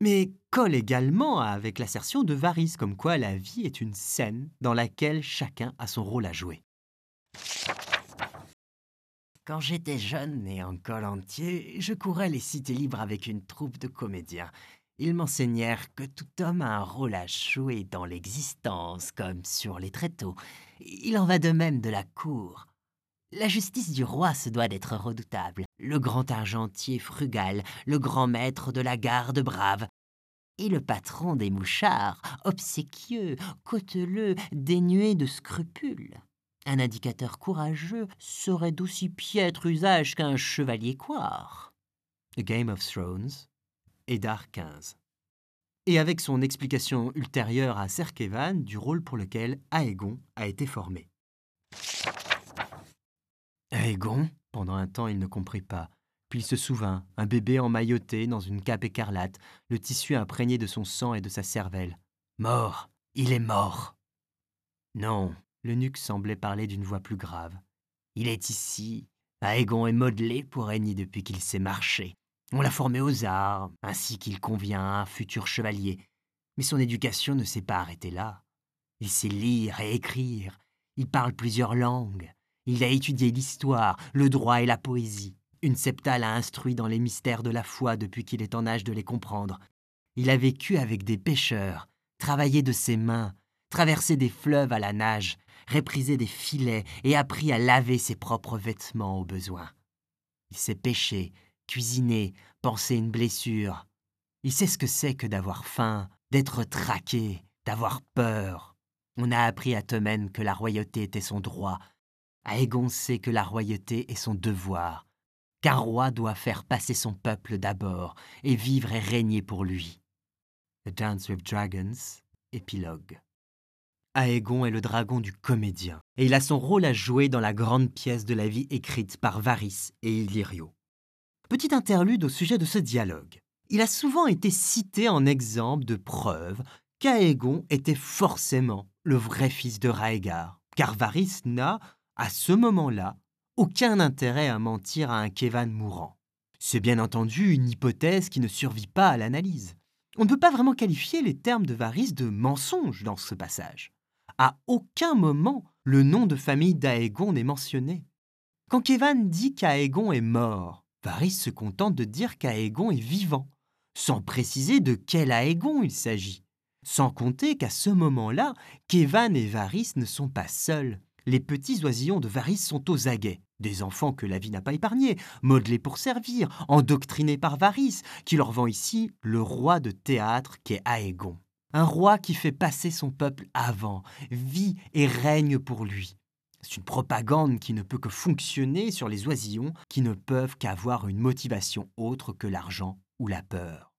S1: Mais colle également avec l'assertion de Varys comme quoi la vie est une scène dans laquelle chacun a son rôle à jouer. Quand j'étais jeune et en col entier, je courais les cités libres avec une troupe de comédiens ils m'enseignèrent que tout homme a un rôle à jouer dans l'existence, comme sur les tréteaux. Il en va de même de la cour. La justice du roi se doit d'être redoutable, le grand argentier frugal, le grand maître de la garde brave, et le patron des mouchards, obséquieux, cauteleux, dénué de scrupules. Un indicateur courageux serait d'aussi piètre usage qu'un chevalier coire. The Game of Thrones, Eddard 15. et avec son explication ultérieure à Serkevan du rôle pour lequel Aegon a été formé. Aegon Pendant un temps, il ne comprit pas. Puis il se souvint, un bébé emmailloté dans une cape écarlate, le tissu imprégné de son sang et de sa cervelle. Mort Il est mort Non, l'eunuque semblait parler d'une voix plus grave. Il est ici. Aegon est modelé pour régner depuis qu'il sait marcher. On l'a formé aux arts, ainsi qu'il convient à un futur chevalier. Mais son éducation ne s'est pas arrêtée là. Il sait lire et écrire. Il parle plusieurs langues. Il a étudié l'histoire, le droit et la poésie. Une septale a instruit dans les mystères de la foi depuis qu'il est en âge de les comprendre. Il a vécu avec des pêcheurs, travaillé de ses mains, traversé des fleuves à la nage, réprisé des filets et appris à laver ses propres vêtements au besoin. Il sait pêcher, cuisiner, penser une blessure. Il sait ce que c'est que d'avoir faim, d'être traqué, d'avoir peur. On a appris à Temen que la royauté était son droit, à égoncer que la royauté est son devoir, qu'un roi doit faire passer son peuple d'abord et vivre et régner pour lui. A Dance with Dragons, épilogue. Aegon est le dragon du comédien, et il a son rôle à jouer dans la grande pièce de la vie écrite par Varys et Illyrio. Petit interlude au sujet de ce dialogue. Il a souvent été cité en exemple de preuve qu'Aegon était forcément le vrai fils de Raegar, car Varys n'a, à ce moment-là, aucun intérêt à mentir à un Kevan mourant. C'est bien entendu une hypothèse qui ne survit pas à l'analyse. On ne peut pas vraiment qualifier les termes de Varys de mensonge dans ce passage. À aucun moment, le nom de famille d'Aegon n'est mentionné. Quand Kevan dit qu'Aegon est mort, Varys se contente de dire qu'Aegon est vivant, sans préciser de quel Aegon il s'agit. Sans compter qu'à ce moment-là, Kevan et Varys ne sont pas seuls. Les petits oisillons de Varys sont aux aguets. Des enfants que la vie n'a pas épargnés, modelés pour servir, endoctrinés par Varys, qui leur vend ici le roi de théâtre qu'est Aegon. Un roi qui fait passer son peuple avant, vit et règne pour lui. C'est une propagande qui ne peut que fonctionner sur les oisillons qui ne peuvent qu'avoir une motivation autre que l'argent ou la peur.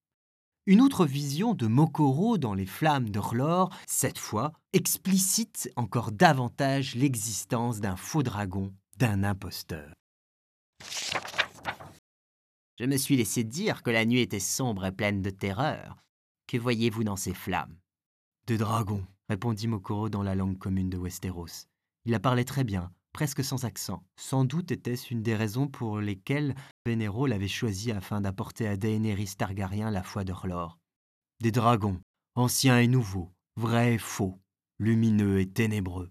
S1: Une autre vision de Mokoro dans les flammes de cette fois, explicite encore davantage l'existence d'un faux dragon, d'un imposteur.
S2: Je me suis laissé dire que la nuit était sombre et pleine de terreur, que voyez-vous dans ces flammes?
S1: Des dragons, répondit Mokoro dans la langue commune de Westeros. Il la parlait très bien, presque sans accent. Sans doute était-ce une des raisons pour lesquelles Benero l'avait choisi afin d'apporter à Daenerys Targaryen la foi d'Orlor. Des dragons, anciens et nouveaux, vrais et faux, lumineux et ténébreux.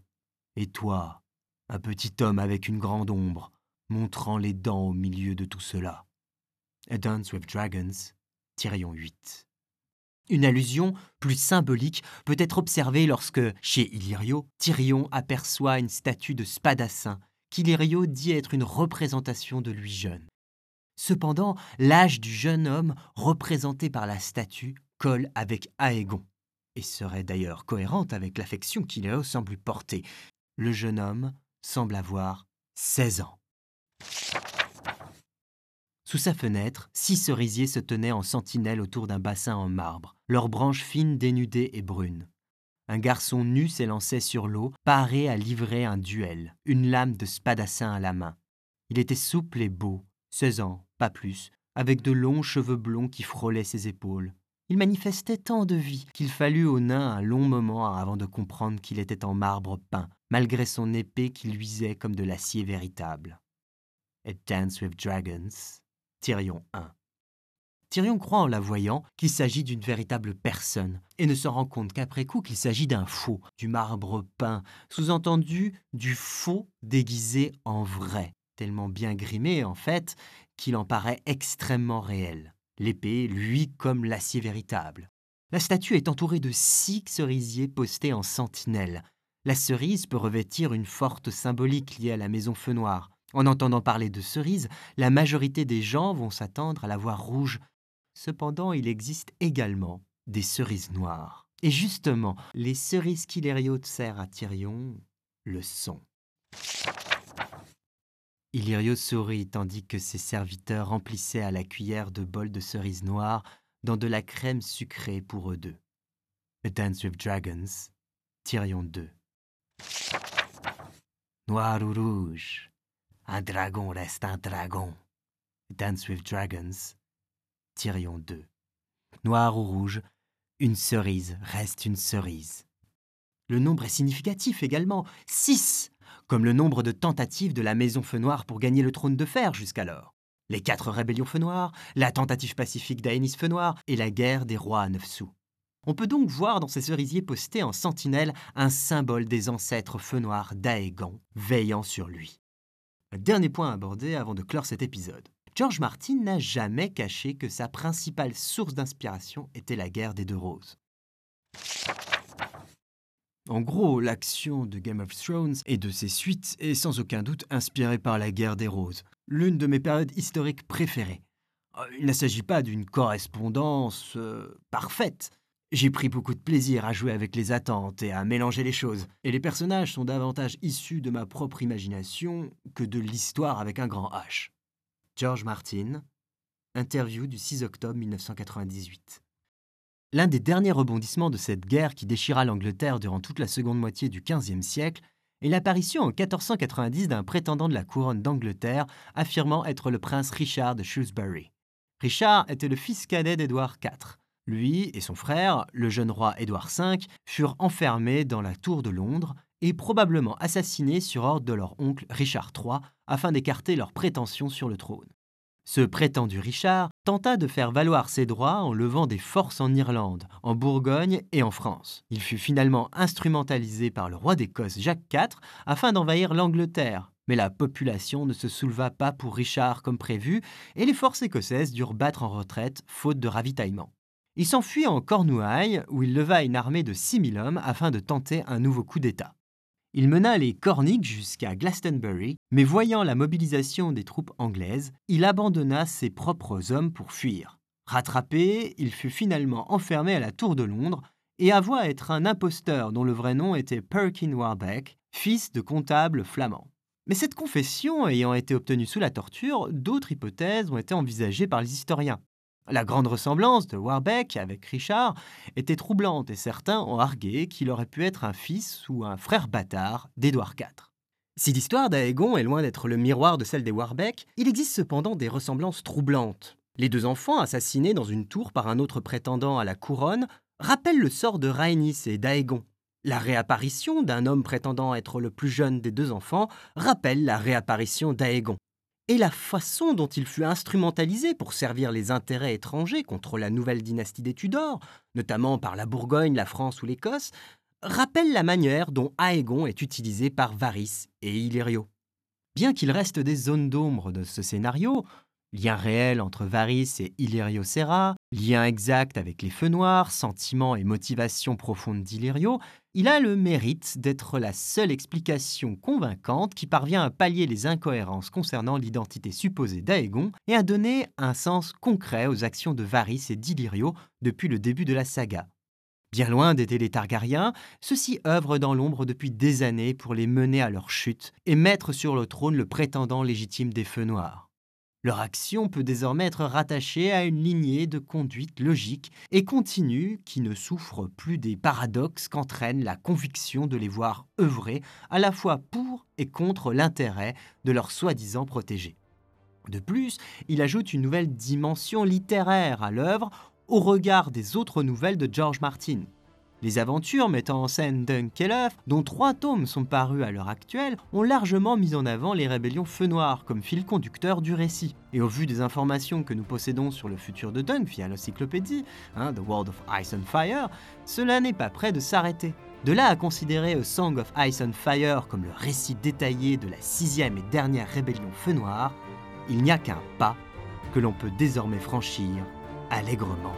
S1: Et toi, un petit homme avec une grande ombre, montrant les dents au milieu de tout cela. A Dance with Dragons, Tyrion 8. Une allusion plus symbolique peut être observée lorsque, chez Illyrio, Tyrion aperçoit une statue de Spadassin qu'Illyrio dit être une représentation de lui jeune. Cependant, l'âge du jeune homme représenté par la statue colle avec Aegon, et serait d'ailleurs cohérente avec l'affection qu'Illyrio semble porter. Le jeune homme semble avoir 16 ans. Sous sa fenêtre, six cerisiers se tenaient en sentinelle autour d'un bassin en marbre, leurs branches fines dénudées et brunes. Un garçon nu s'élançait sur l'eau, paré à livrer un duel, une lame de spadassin à la main. Il était souple et beau, seize ans, pas plus, avec de longs cheveux blonds qui frôlaient ses épaules. Il manifestait tant de vie qu'il fallut au nain un long moment avant de comprendre qu'il était en marbre peint, malgré son épée qui luisait comme de l'acier véritable. It Dance with Dragons Tyrion 1. Tyrion croit en la voyant qu'il s'agit d'une véritable personne et ne se rend compte qu'après coup qu'il s'agit d'un faux, du marbre peint, sous-entendu du faux déguisé en vrai, tellement bien grimé en fait qu'il en paraît extrêmement réel. L'épée, lui, comme l'acier véritable. La statue est entourée de six cerisiers postés en sentinelle. La cerise peut revêtir une forte symbolique liée à la maison Feu Noir. En entendant parler de cerises, la majorité des gens vont s'attendre à la voir rouge. Cependant, il existe également des cerises noires. Et justement, les cerises qu'Illyrio sert à Tyrion le sont. Illyrio sourit tandis que ses serviteurs remplissaient à la cuillère de bols de cerises noires dans de la crème sucrée pour eux deux. A Dance with Dragons, Tyrion 2. Noir ou rouge, un dragon reste un dragon. Dance with Dragons, Tyrion 2. Noir ou rouge, une cerise reste une cerise. Le nombre est significatif également, 6, comme le nombre de tentatives de la Maison Feu Noir pour gagner le trône de fer jusqu'alors. Les quatre rébellions Feu Noir, la tentative pacifique d'Aénis Feu Noir et la guerre des rois à neuf sous. On peut donc voir dans ces cerisiers postés en sentinelle un symbole des ancêtres Feu Noir d'Aegon veillant sur lui. Dernier point à aborder avant de clore cet épisode. George Martin n'a jamais caché que sa principale source d'inspiration était la guerre des deux roses. En gros, l'action de Game of Thrones et de ses suites est sans aucun doute inspirée par la guerre des roses, l'une de mes périodes historiques préférées. Euh, il ne s'agit pas d'une correspondance euh, parfaite. J'ai pris beaucoup de plaisir à jouer avec les attentes et à mélanger les choses, et les personnages sont davantage issus de ma propre imagination que de l'histoire avec un grand H. George Martin, interview du 6 octobre 1998. L'un des derniers rebondissements de cette guerre qui déchira l'Angleterre durant toute la seconde moitié du XVe siècle est l'apparition en 1490 d'un prétendant de la couronne d'Angleterre affirmant être le prince Richard de Shrewsbury. Richard était le fils cadet d'Édouard IV. Lui et son frère, le jeune roi Édouard V, furent enfermés dans la tour de Londres et probablement assassinés sur ordre de leur oncle Richard III afin d'écarter leurs prétentions sur le trône. Ce prétendu Richard tenta de faire valoir ses droits en levant des forces en Irlande, en Bourgogne et en France. Il fut finalement instrumentalisé par le roi d'Écosse Jacques IV afin d'envahir l'Angleterre. Mais la population ne se souleva pas pour Richard comme prévu et les forces écossaises durent battre en retraite faute de ravitaillement. Il s'enfuit en Cornouailles où il leva une armée de 6000 hommes afin de tenter un nouveau coup d'État. Il mena les Corniques jusqu'à Glastonbury, mais voyant la mobilisation des troupes anglaises, il abandonna ses propres hommes pour fuir. Rattrapé, il fut finalement enfermé à la Tour de Londres et avoua être un imposteur dont le vrai nom était Perkin Warbeck, fils de comptable flamand. Mais cette confession ayant été obtenue sous la torture, d'autres hypothèses ont été envisagées par les historiens. La grande ressemblance de Warbeck avec Richard était troublante et certains ont argué qu'il aurait pu être un fils ou un frère bâtard d'Édouard IV. Si l'histoire d'Aegon est loin d'être le miroir de celle des Warbeck, il existe cependant des ressemblances troublantes. Les deux enfants assassinés dans une tour par un autre prétendant à la couronne rappellent le sort de Rhaenys et d'Aegon. La réapparition d'un homme prétendant être le plus jeune des deux enfants rappelle la réapparition d'Aegon et la façon dont il fut instrumentalisé pour servir les intérêts étrangers contre la nouvelle dynastie des Tudors, notamment par la Bourgogne, la France ou l'Écosse, rappelle la manière dont Aegon est utilisé par Varys et Illyrio. Bien qu'il reste des zones d'ombre de ce scénario, lien réel entre Varys et Illyrio Serra, lien exact avec les feux noirs, sentiments et motivations profondes d'Illyrio, il a le mérite d'être la seule explication convaincante qui parvient à pallier les incohérences concernant l'identité supposée d'Aegon et à donner un sens concret aux actions de Varys et d'Illyrio depuis le début de la saga. Bien loin d'aider les Targaryens, ceux-ci œuvrent dans l'ombre depuis des années pour les mener à leur chute et mettre sur le trône le prétendant légitime des Feux Noirs. Leur action peut désormais être rattachée à une lignée de conduite logique et continue qui ne souffre plus des paradoxes qu'entraîne la conviction de les voir œuvrer à la fois pour et contre l'intérêt de leurs soi-disant protégés. De plus, il ajoute une nouvelle dimension littéraire à l'œuvre au regard des autres nouvelles de George Martin. Les aventures mettant en scène Dunkelhoff, dont trois tomes sont parus à l'heure actuelle, ont largement mis en avant les rébellions Feu Noir comme fil conducteur du récit. Et au vu des informations que nous possédons sur le futur de Dunk via l'encyclopédie, hein, The World of Ice and Fire, cela n'est pas prêt de s'arrêter. De là à considérer A Song of Ice and Fire comme le récit détaillé de la sixième et dernière rébellion Feu Noir, il n'y a qu'un pas que l'on peut désormais franchir allègrement.